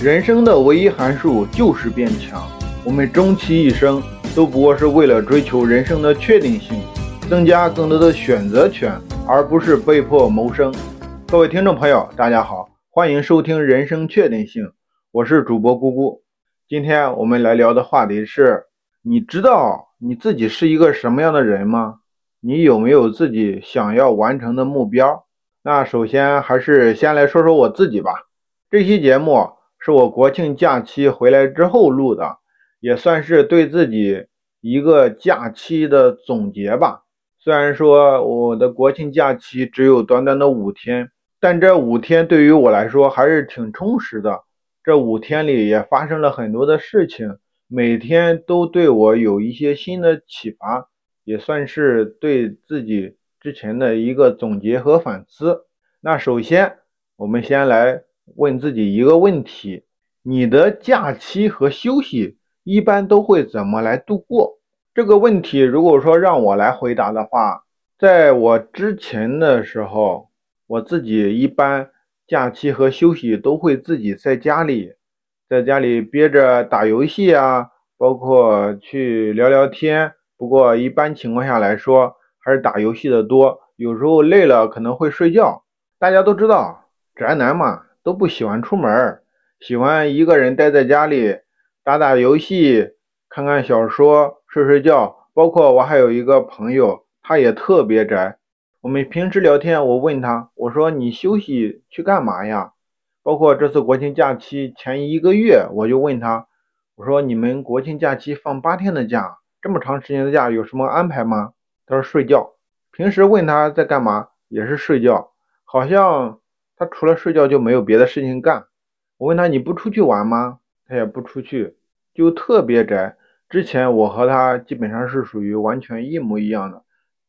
人生的唯一函数就是变强。我们终其一生都不过是为了追求人生的确定性，增加更多的选择权，而不是被迫谋生。各位听众朋友，大家好，欢迎收听《人生确定性》，我是主播姑姑。今天我们来聊的话题是：你知道你自己是一个什么样的人吗？你有没有自己想要完成的目标？那首先还是先来说说我自己吧。这期节目。是我国庆假期回来之后录的，也算是对自己一个假期的总结吧。虽然说我的国庆假期只有短短的五天，但这五天对于我来说还是挺充实的。这五天里也发生了很多的事情，每天都对我有一些新的启发，也算是对自己之前的一个总结和反思。那首先，我们先来。问自己一个问题：你的假期和休息一般都会怎么来度过？这个问题，如果说让我来回答的话，在我之前的时候，我自己一般假期和休息都会自己在家里，在家里憋着打游戏啊，包括去聊聊天。不过一般情况下来说，还是打游戏的多。有时候累了可能会睡觉。大家都知道，宅男嘛。都不喜欢出门，喜欢一个人待在家里打打游戏、看看小说、睡睡觉。包括我还有一个朋友，他也特别宅。我们平时聊天，我问他，我说你休息去干嘛呀？包括这次国庆假期前一个月，我就问他，我说你们国庆假期放八天的假，这么长时间的假有什么安排吗？他说睡觉。平时问他在干嘛，也是睡觉，好像。他除了睡觉就没有别的事情干。我问他你不出去玩吗？他也不出去，就特别宅。之前我和他基本上是属于完全一模一样的，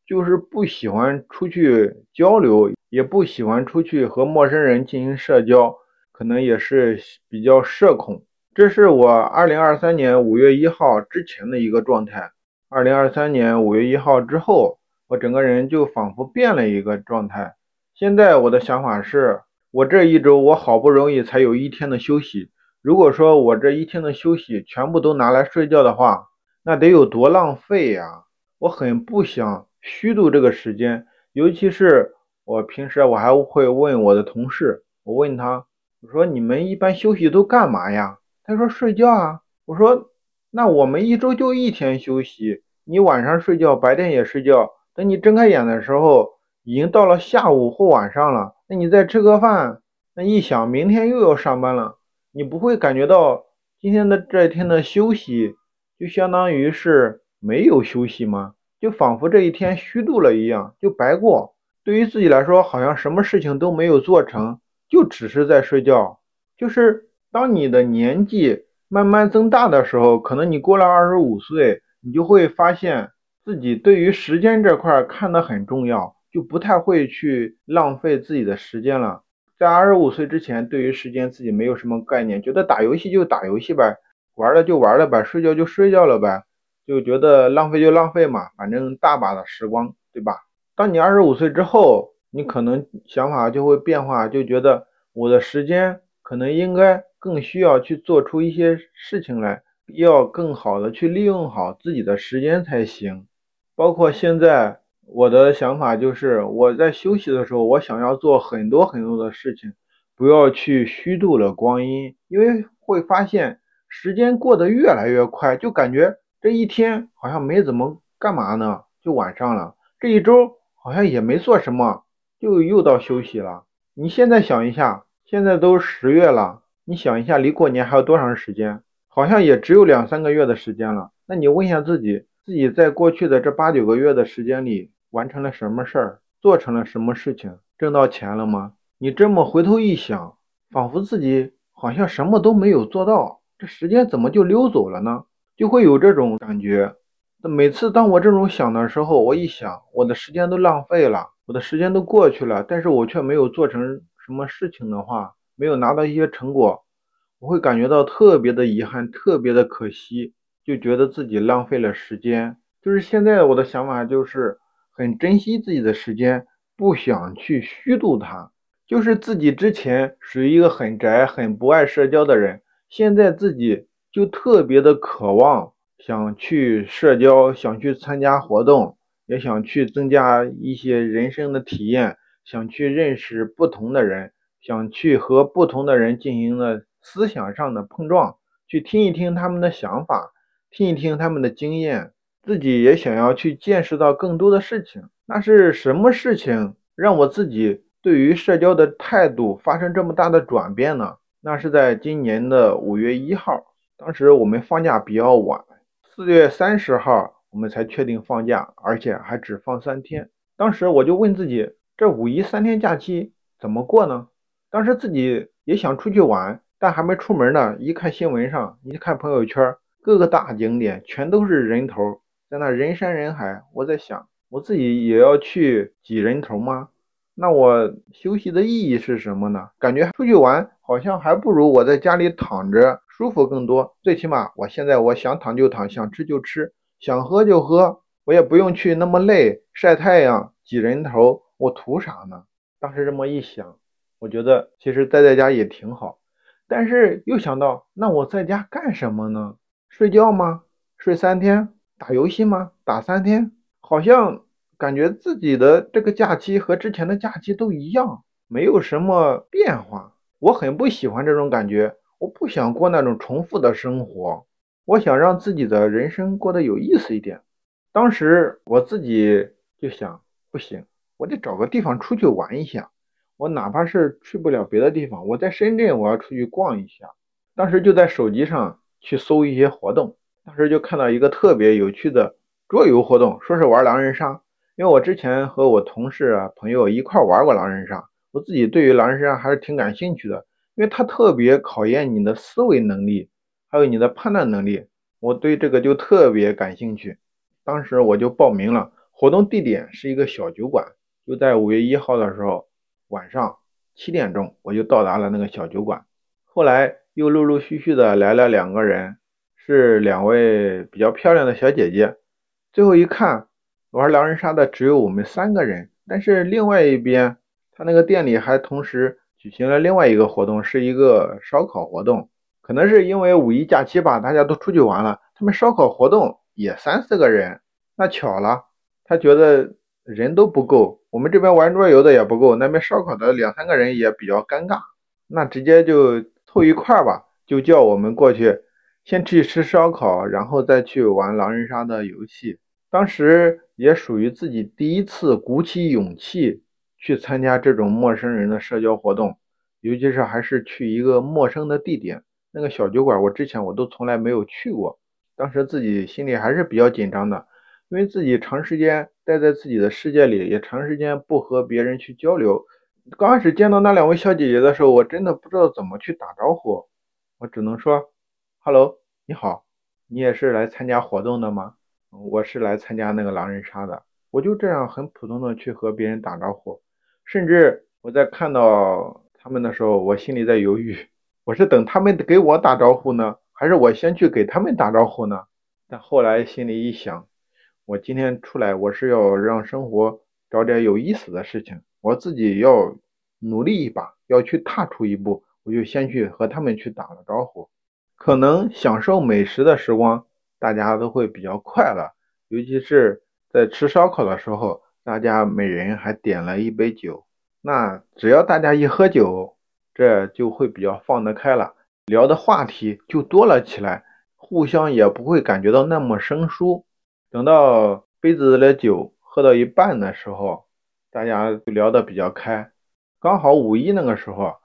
就是不喜欢出去交流，也不喜欢出去和陌生人进行社交，可能也是比较社恐。这是我二零二三年五月一号之前的一个状态。二零二三年五月一号之后，我整个人就仿佛变了一个状态。现在我的想法是，我这一周我好不容易才有一天的休息。如果说我这一天的休息全部都拿来睡觉的话，那得有多浪费呀！我很不想虚度这个时间，尤其是我平时我还会问我的同事，我问他，我说你们一般休息都干嘛呀？他说睡觉啊。我说那我们一周就一天休息，你晚上睡觉，白天也睡觉，等你睁开眼的时候。已经到了下午或晚上了，那你再吃个饭，那一想明天又要上班了，你不会感觉到今天的这一天的休息就相当于是没有休息吗？就仿佛这一天虚度了一样，就白过。对于自己来说，好像什么事情都没有做成，就只是在睡觉。就是当你的年纪慢慢增大的时候，可能你过了二十五岁，你就会发现自己对于时间这块看得很重要。就不太会去浪费自己的时间了。在二十五岁之前，对于时间自己没有什么概念，觉得打游戏就打游戏呗，玩了就玩了呗，睡觉就睡觉了呗，就觉得浪费就浪费嘛，反正大把的时光，对吧？当你二十五岁之后，你可能想法就会变化，就觉得我的时间可能应该更需要去做出一些事情来，要更好的去利用好自己的时间才行。包括现在。我的想法就是，我在休息的时候，我想要做很多很多的事情，不要去虚度了光阴，因为会发现时间过得越来越快，就感觉这一天好像没怎么干嘛呢，就晚上了；这一周好像也没做什么，就又到休息了。你现在想一下，现在都十月了，你想一下，离过年还有多长时间？好像也只有两三个月的时间了。那你问一下自己，自己在过去的这八九个月的时间里。完成了什么事儿，做成了什么事情，挣到钱了吗？你这么回头一想，仿佛自己好像什么都没有做到，这时间怎么就溜走了呢？就会有这种感觉。每次当我这种想的时候，我一想，我的时间都浪费了，我的时间都过去了，但是我却没有做成什么事情的话，没有拿到一些成果，我会感觉到特别的遗憾，特别的可惜，就觉得自己浪费了时间。就是现在我的想法就是。很珍惜自己的时间，不想去虚度它。就是自己之前属于一个很宅、很不爱社交的人，现在自己就特别的渴望想去社交，想去参加活动，也想去增加一些人生的体验，想去认识不同的人，想去和不同的人进行了思想上的碰撞，去听一听他们的想法，听一听他们的经验，自己也想要去见识到更多的事情。那是什么事情让我自己？对于社交的态度发生这么大的转变呢？那是在今年的五月一号，当时我们放假比较晚，四月三十号我们才确定放假，而且还只放三天。当时我就问自己，这五一三天假期怎么过呢？当时自己也想出去玩，但还没出门呢。一看新闻上，一看朋友圈，各个大景点全都是人头，在那人山人海。我在想，我自己也要去挤人头吗？那我休息的意义是什么呢？感觉出去玩好像还不如我在家里躺着舒服更多。最起码我现在我想躺就躺，想吃就吃，想喝就喝，我也不用去那么累晒太阳挤人头，我图啥呢？当时这么一想，我觉得其实待在家也挺好。但是又想到，那我在家干什么呢？睡觉吗？睡三天？打游戏吗？打三天？好像。感觉自己的这个假期和之前的假期都一样，没有什么变化。我很不喜欢这种感觉，我不想过那种重复的生活，我想让自己的人生过得有意思一点。当时我自己就想，不行，我得找个地方出去玩一下。我哪怕是去不了别的地方，我在深圳我要出去逛一下。当时就在手机上去搜一些活动，当时就看到一个特别有趣的桌游活动，说是玩狼人杀。因为我之前和我同事啊朋友一块玩过狼人杀，我自己对于狼人杀还是挺感兴趣的，因为它特别考验你的思维能力，还有你的判断能力，我对这个就特别感兴趣。当时我就报名了，活动地点是一个小酒馆，就在五月一号的时候晚上七点钟，我就到达了那个小酒馆。后来又陆陆续续的来了两个人，是两位比较漂亮的小姐姐，最后一看。玩狼人杀的只有我们三个人，但是另外一边，他那个店里还同时举行了另外一个活动，是一个烧烤活动。可能是因为五一假期吧，大家都出去玩了，他们烧烤活动也三四个人。那巧了，他觉得人都不够，我们这边玩桌游的也不够，那边烧烤的两三个人也比较尴尬，那直接就凑一块儿吧，就叫我们过去，先去吃烧烤，然后再去玩狼人杀的游戏。当时也属于自己第一次鼓起勇气去参加这种陌生人的社交活动，尤其是还是去一个陌生的地点，那个小酒馆，我之前我都从来没有去过。当时自己心里还是比较紧张的，因为自己长时间待在自己的世界里，也长时间不和别人去交流。刚开始见到那两位小姐姐的时候，我真的不知道怎么去打招呼，我只能说：“Hello，你好，你也是来参加活动的吗？”我是来参加那个狼人杀的，我就这样很普通的去和别人打招呼，甚至我在看到他们的时候，我心里在犹豫，我是等他们给我打招呼呢，还是我先去给他们打招呼呢？但后来心里一想，我今天出来，我是要让生活找点有意思的事情，我自己要努力一把，要去踏出一步，我就先去和他们去打了招呼，可能享受美食的时光。大家都会比较快乐，尤其是在吃烧烤的时候，大家每人还点了一杯酒。那只要大家一喝酒，这就会比较放得开了，聊的话题就多了起来，互相也不会感觉到那么生疏。等到杯子的酒喝到一半的时候，大家就聊得比较开。刚好五一那个时候，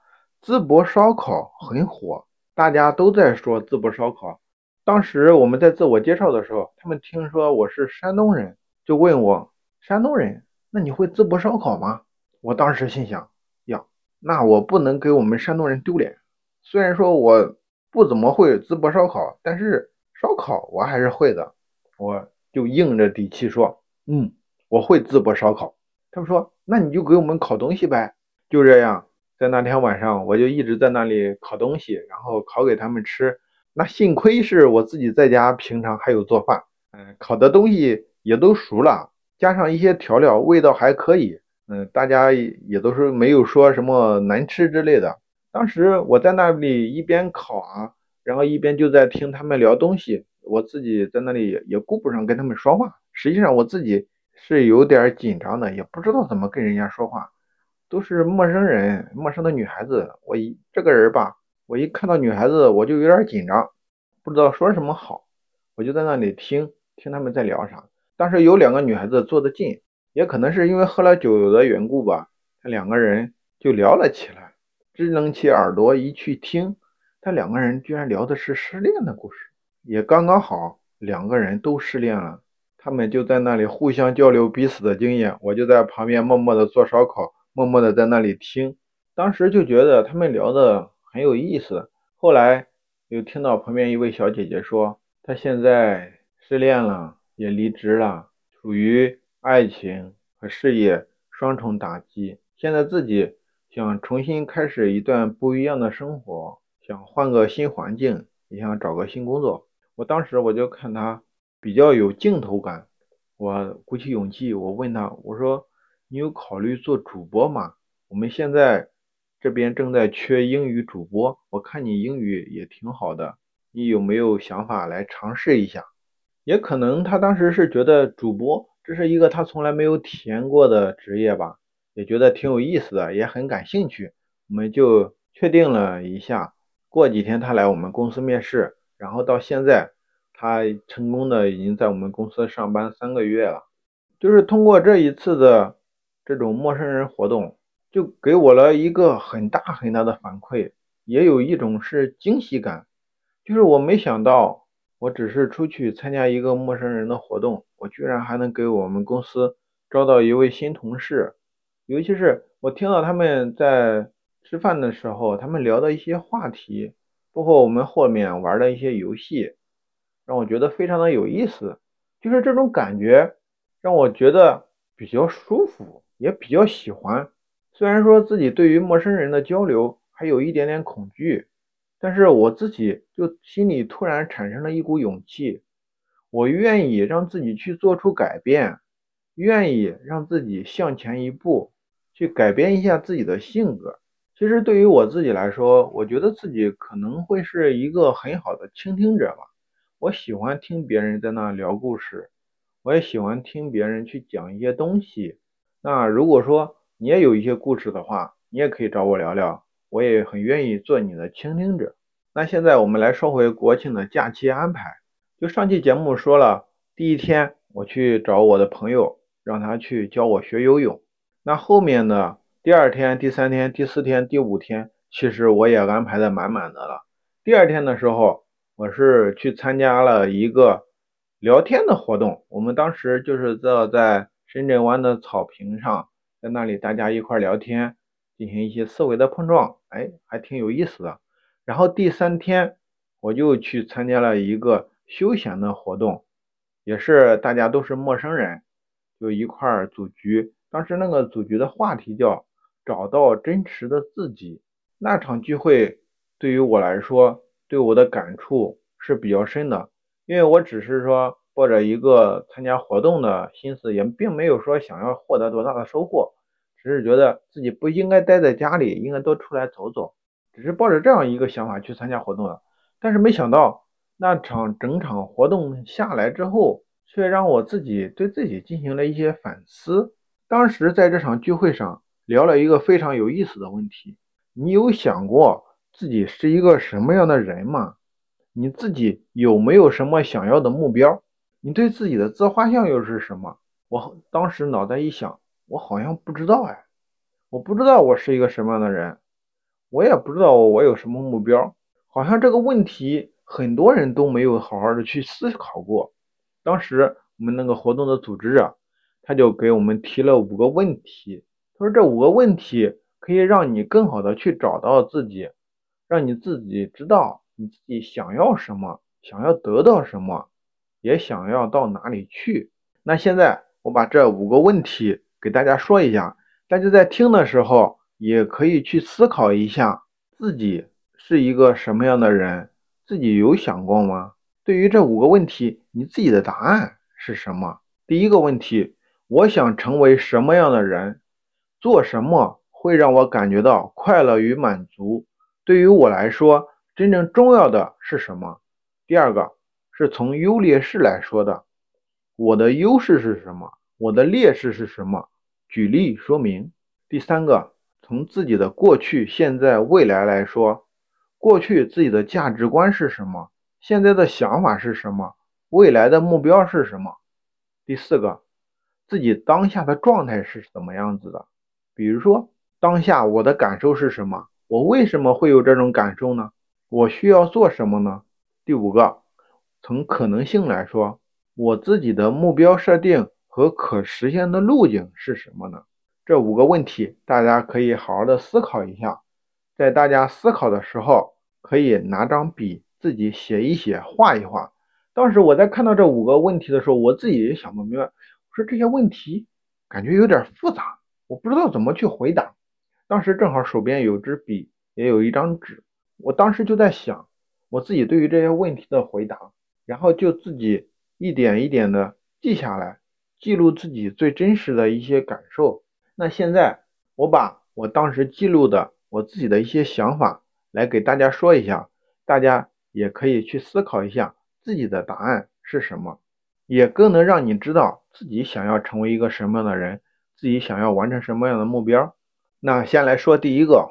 淄博烧烤很火，大家都在说淄博烧烤。当时我们在自我介绍的时候，他们听说我是山东人，就问我：“山东人，那你会淄博烧烤吗？”我当时心想：“呀，那我不能给我们山东人丢脸。虽然说我不怎么会淄博烧烤，但是烧烤我还是会的。”我就硬着底气说：“嗯，我会淄博烧烤。”他们说：“那你就给我们烤东西呗。”就这样，在那天晚上，我就一直在那里烤东西，然后烤给他们吃。那幸亏是我自己在家，平常还有做饭，嗯，烤的东西也都熟了，加上一些调料，味道还可以。嗯，大家也都是没有说什么难吃之类的。当时我在那里一边烤啊，然后一边就在听他们聊东西，我自己在那里也顾不上跟他们说话。实际上我自己是有点紧张的，也不知道怎么跟人家说话，都是陌生人，陌生的女孩子。我一这个人吧，我一看到女孩子我就有点紧张，不知道说什么好，我就在那里听听他们在聊啥。当时有两个女孩子坐得近，也可能是因为喝了酒的缘故吧，两个人就聊了起来。支棱起耳朵一去听，他两个人居然聊的是失恋的故事，也刚刚好两个人都失恋了。他们就在那里互相交流彼此的经验，我就在旁边默默的做烧烤，默默的在那里听。当时就觉得他们聊的很有意思。后来又听到旁边一位小姐姐说，她现在失恋了，也离职了，处于爱情和事业双重打击，现在自己想重新开始一段不一样的生活，想换个新环境，也想找个新工作。我当时我就看她。比较有镜头感，我鼓起勇气，我问她，我说你有考虑做主播吗？我们现在这边正在缺英语主播，我看你英语也挺好的，你有没有想法来尝试一下？也可能他当时是觉得主播这是一个他从来没有体验过的职业吧，也觉得挺有意思的，也很感兴趣，我们就确定了一下，过几天他来我们公司面试，然后到现在。他成功的已经在我们公司上班三个月了，就是通过这一次的这种陌生人活动，就给我了一个很大很大的反馈，也有一种是惊喜感，就是我没想到，我只是出去参加一个陌生人的活动，我居然还能给我们公司招到一位新同事，尤其是我听到他们在吃饭的时候，他们聊的一些话题，包括我们后面玩的一些游戏。让我觉得非常的有意思，就是这种感觉让我觉得比较舒服，也比较喜欢。虽然说自己对于陌生人的交流还有一点点恐惧，但是我自己就心里突然产生了一股勇气，我愿意让自己去做出改变，愿意让自己向前一步，去改变一下自己的性格。其实对于我自己来说，我觉得自己可能会是一个很好的倾听者吧。我喜欢听别人在那聊故事，我也喜欢听别人去讲一些东西。那如果说你也有一些故事的话，你也可以找我聊聊，我也很愿意做你的倾听者。那现在我们来说回国庆的假期安排。就上期节目说了，第一天我去找我的朋友，让他去教我学游泳。那后面呢，第二天、第三天、第四天、第五天，其实我也安排的满满的了。第二天的时候。我是去参加了一个聊天的活动，我们当时就是坐在深圳湾的草坪上，在那里大家一块聊天，进行一些思维的碰撞，哎，还挺有意思的。然后第三天我就去参加了一个休闲的活动，也是大家都是陌生人，就一块组局。当时那个组局的话题叫找到真实的自己。那场聚会对于我来说。对我的感触是比较深的，因为我只是说抱着一个参加活动的心思，也并没有说想要获得多大的收获，只是觉得自己不应该待在家里，应该多出来走走，只是抱着这样一个想法去参加活动的。但是没想到那场整场活动下来之后，却让我自己对自己进行了一些反思。当时在这场聚会上聊了一个非常有意思的问题，你有想过？自己是一个什么样的人吗？你自己有没有什么想要的目标？你对自己的自画像又是什么？我当时脑袋一想，我好像不知道哎，我不知道我是一个什么样的人，我也不知道我有什么目标，好像这个问题很多人都没有好好的去思考过。当时我们那个活动的组织者，他就给我们提了五个问题，他说这五个问题可以让你更好的去找到自己。让你自己知道你自己想要什么，想要得到什么，也想要到哪里去。那现在我把这五个问题给大家说一下，大家在听的时候也可以去思考一下自己是一个什么样的人，自己有想过吗？对于这五个问题，你自己的答案是什么？第一个问题，我想成为什么样的人？做什么会让我感觉到快乐与满足？对于我来说，真正重要的是什么？第二个是从优劣势来说的，我的优势是什么？我的劣势是什么？举例说明。第三个，从自己的过去、现在、未来来说，过去自己的价值观是什么？现在的想法是什么？未来的目标是什么？第四个，自己当下的状态是怎么样子的？比如说，当下我的感受是什么？我为什么会有这种感受呢？我需要做什么呢？第五个，从可能性来说，我自己的目标设定和可实现的路径是什么呢？这五个问题，大家可以好好的思考一下。在大家思考的时候，可以拿张笔自己写一写，画一画。当时我在看到这五个问题的时候，我自己也想不明白，我说这些问题感觉有点复杂，我不知道怎么去回答。当时正好手边有支笔，也有一张纸，我当时就在想我自己对于这些问题的回答，然后就自己一点一点的记下来，记录自己最真实的一些感受。那现在我把我当时记录的我自己的一些想法来给大家说一下，大家也可以去思考一下自己的答案是什么，也更能让你知道自己想要成为一个什么样的人，自己想要完成什么样的目标。那先来说第一个，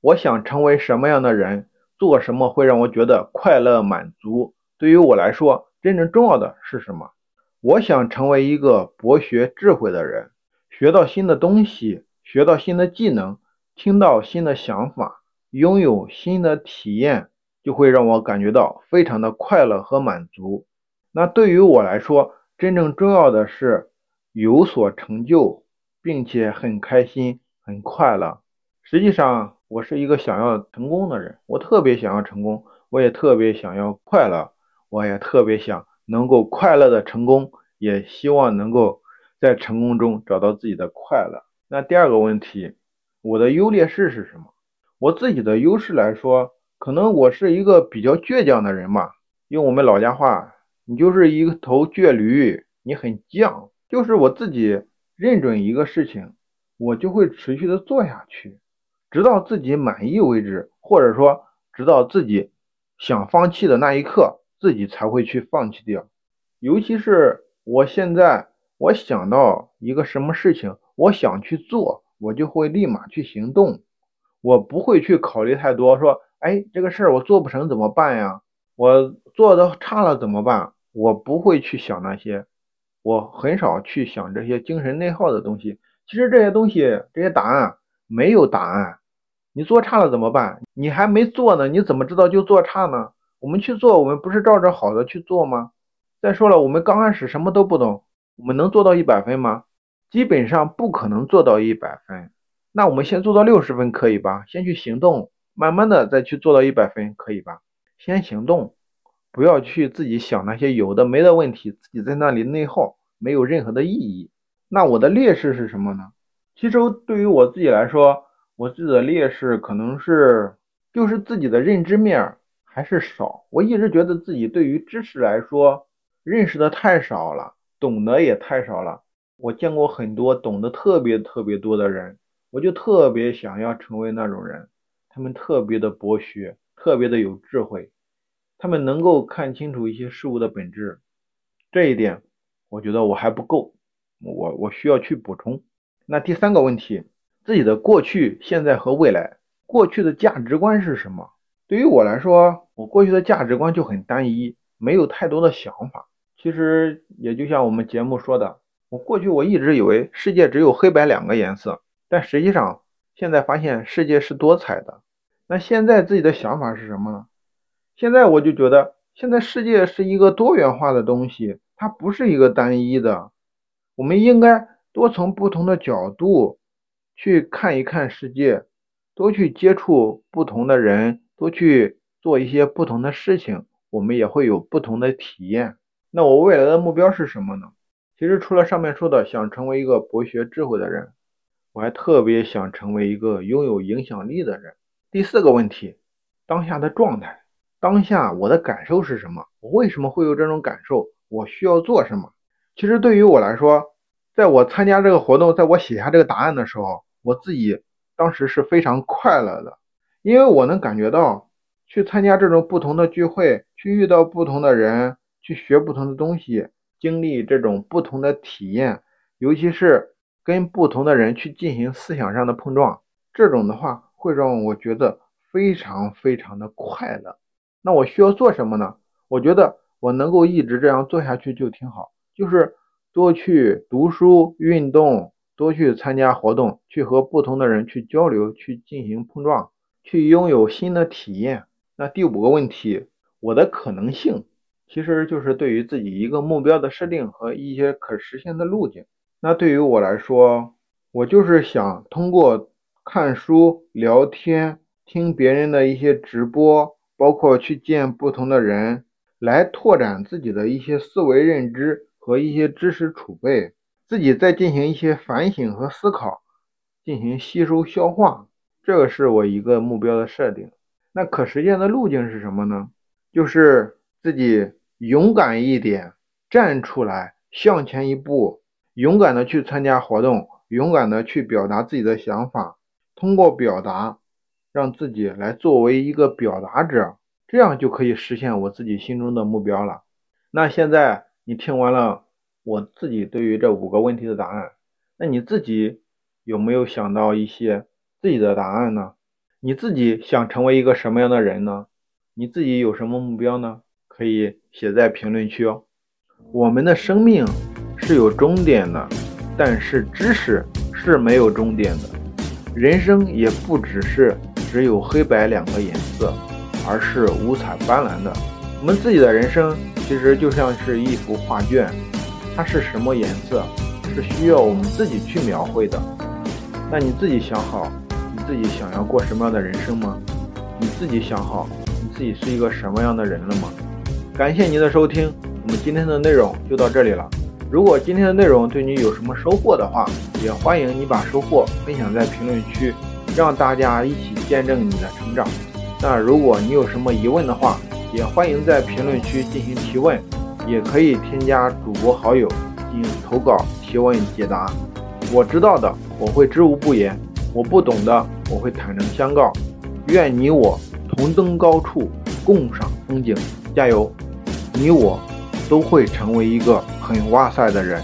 我想成为什么样的人，做什么会让我觉得快乐满足？对于我来说，真正重要的是什么？我想成为一个博学智慧的人。学到新的东西，学到新的技能，听到新的想法，拥有新的体验，就会让我感觉到非常的快乐和满足。那对于我来说，真正重要的是有所成就，并且很开心、很快乐。实际上，我是一个想要成功的人，我特别想要成功，我也特别想要快乐，我也特别想能够快乐的成功，也希望能够。在成功中找到自己的快乐。那第二个问题，我的优劣势是什么？我自己的优势来说，可能我是一个比较倔强的人嘛。用我们老家话，你就是一个头倔驴，你很犟。就是我自己认准一个事情，我就会持续的做下去，直到自己满意为止，或者说直到自己想放弃的那一刻，自己才会去放弃掉。尤其是我现在。我想到一个什么事情，我想去做，我就会立马去行动，我不会去考虑太多，说，哎，这个事儿我做不成怎么办呀？我做的差了怎么办？我不会去想那些，我很少去想这些精神内耗的东西。其实这些东西，这些答案没有答案。你做差了怎么办？你还没做呢，你怎么知道就做差呢？我们去做，我们不是照着好的去做吗？再说了，我们刚开始什么都不懂。我们能做到一百分吗？基本上不可能做到一百分。那我们先做到六十分可以吧？先去行动，慢慢的再去做到一百分可以吧？先行动，不要去自己想那些有的没的问题，自己在那里内耗，没有任何的意义。那我的劣势是什么呢？其实对于我自己来说，我自己的劣势可能是就是自己的认知面还是少。我一直觉得自己对于知识来说认识的太少了。懂得也太少了。我见过很多懂得特别特别多的人，我就特别想要成为那种人。他们特别的博学，特别的有智慧，他们能够看清楚一些事物的本质。这一点，我觉得我还不够，我我需要去补充。那第三个问题，自己的过去、现在和未来，过去的价值观是什么？对于我来说，我过去的价值观就很单一，没有太多的想法。其实也就像我们节目说的，我过去我一直以为世界只有黑白两个颜色，但实际上现在发现世界是多彩的。那现在自己的想法是什么呢？现在我就觉得，现在世界是一个多元化的东西，它不是一个单一的。我们应该多从不同的角度去看一看世界，多去接触不同的人，多去做一些不同的事情，我们也会有不同的体验。那我未来的目标是什么呢？其实除了上面说的想成为一个博学智慧的人，我还特别想成为一个拥有影响力的人。第四个问题，当下的状态，当下我的感受是什么？我为什么会有这种感受？我需要做什么？其实对于我来说，在我参加这个活动，在我写下这个答案的时候，我自己当时是非常快乐的，因为我能感觉到去参加这种不同的聚会，去遇到不同的人，去学不同的东西，经历这种不同的体验，尤其是跟不同的人去进行思想上的碰撞，这种的话会让我觉得非常非常的快乐。那我需要做什么呢？我觉得我能够一直这样做下去就挺好，就是多去读书、运动，多去参加活动，去和不同的人去交流，去进行碰撞，去拥有新的体验。那第五个问题，我的可能性，其实就是对于自己一个目标的设定和一些可实现的路径。那对于我来说，我就是想通过看书、聊天、听别人的一些直播，包括去见不同的人。来拓展自己的一些思维认知和一些知识储备，自己再进行一些反省和思考，进行吸收消化，这个是我一个目标的设定。那可实现的路径是什么呢？就是自己勇敢一点，站出来，向前一步，勇敢的去参加活动，勇敢的去表达自己的想法，通过表达，让自己来作为一个表达者。这样就可以实现我自己心中的目标了。那现在你听完了我自己对于这五个问题的答案，那你自己有没有想到一些自己的答案呢？你自己想成为一个什么样的人呢？你自己有什么目标呢？可以写在评论区哦。我们的生命是有终点的，但是知识是没有终点的。人生也不只是只有黑白两个颜色。而是五彩斑斓的。我们自己的人生其实就像是一幅画卷，它是什么颜色，是需要我们自己去描绘的。那你自己想好，自己想要过什么样的人生吗？你自己想好，你自己是一个什么样的人了吗？感谢您的收听，我们今天的内容就到这里了。如果今天的内容对你有什么收获的话，也欢迎你把收获分享在评论区，让大家一起见证你的成长。那如果你有什么疑问的话，也欢迎在评论区进行提问，也可以添加主播好友进行投稿提问解答。我知道的我会知无不言，我不懂的我会坦诚相告。愿你我同登高处，共赏风景，加油！你我都会成为一个很哇塞的人。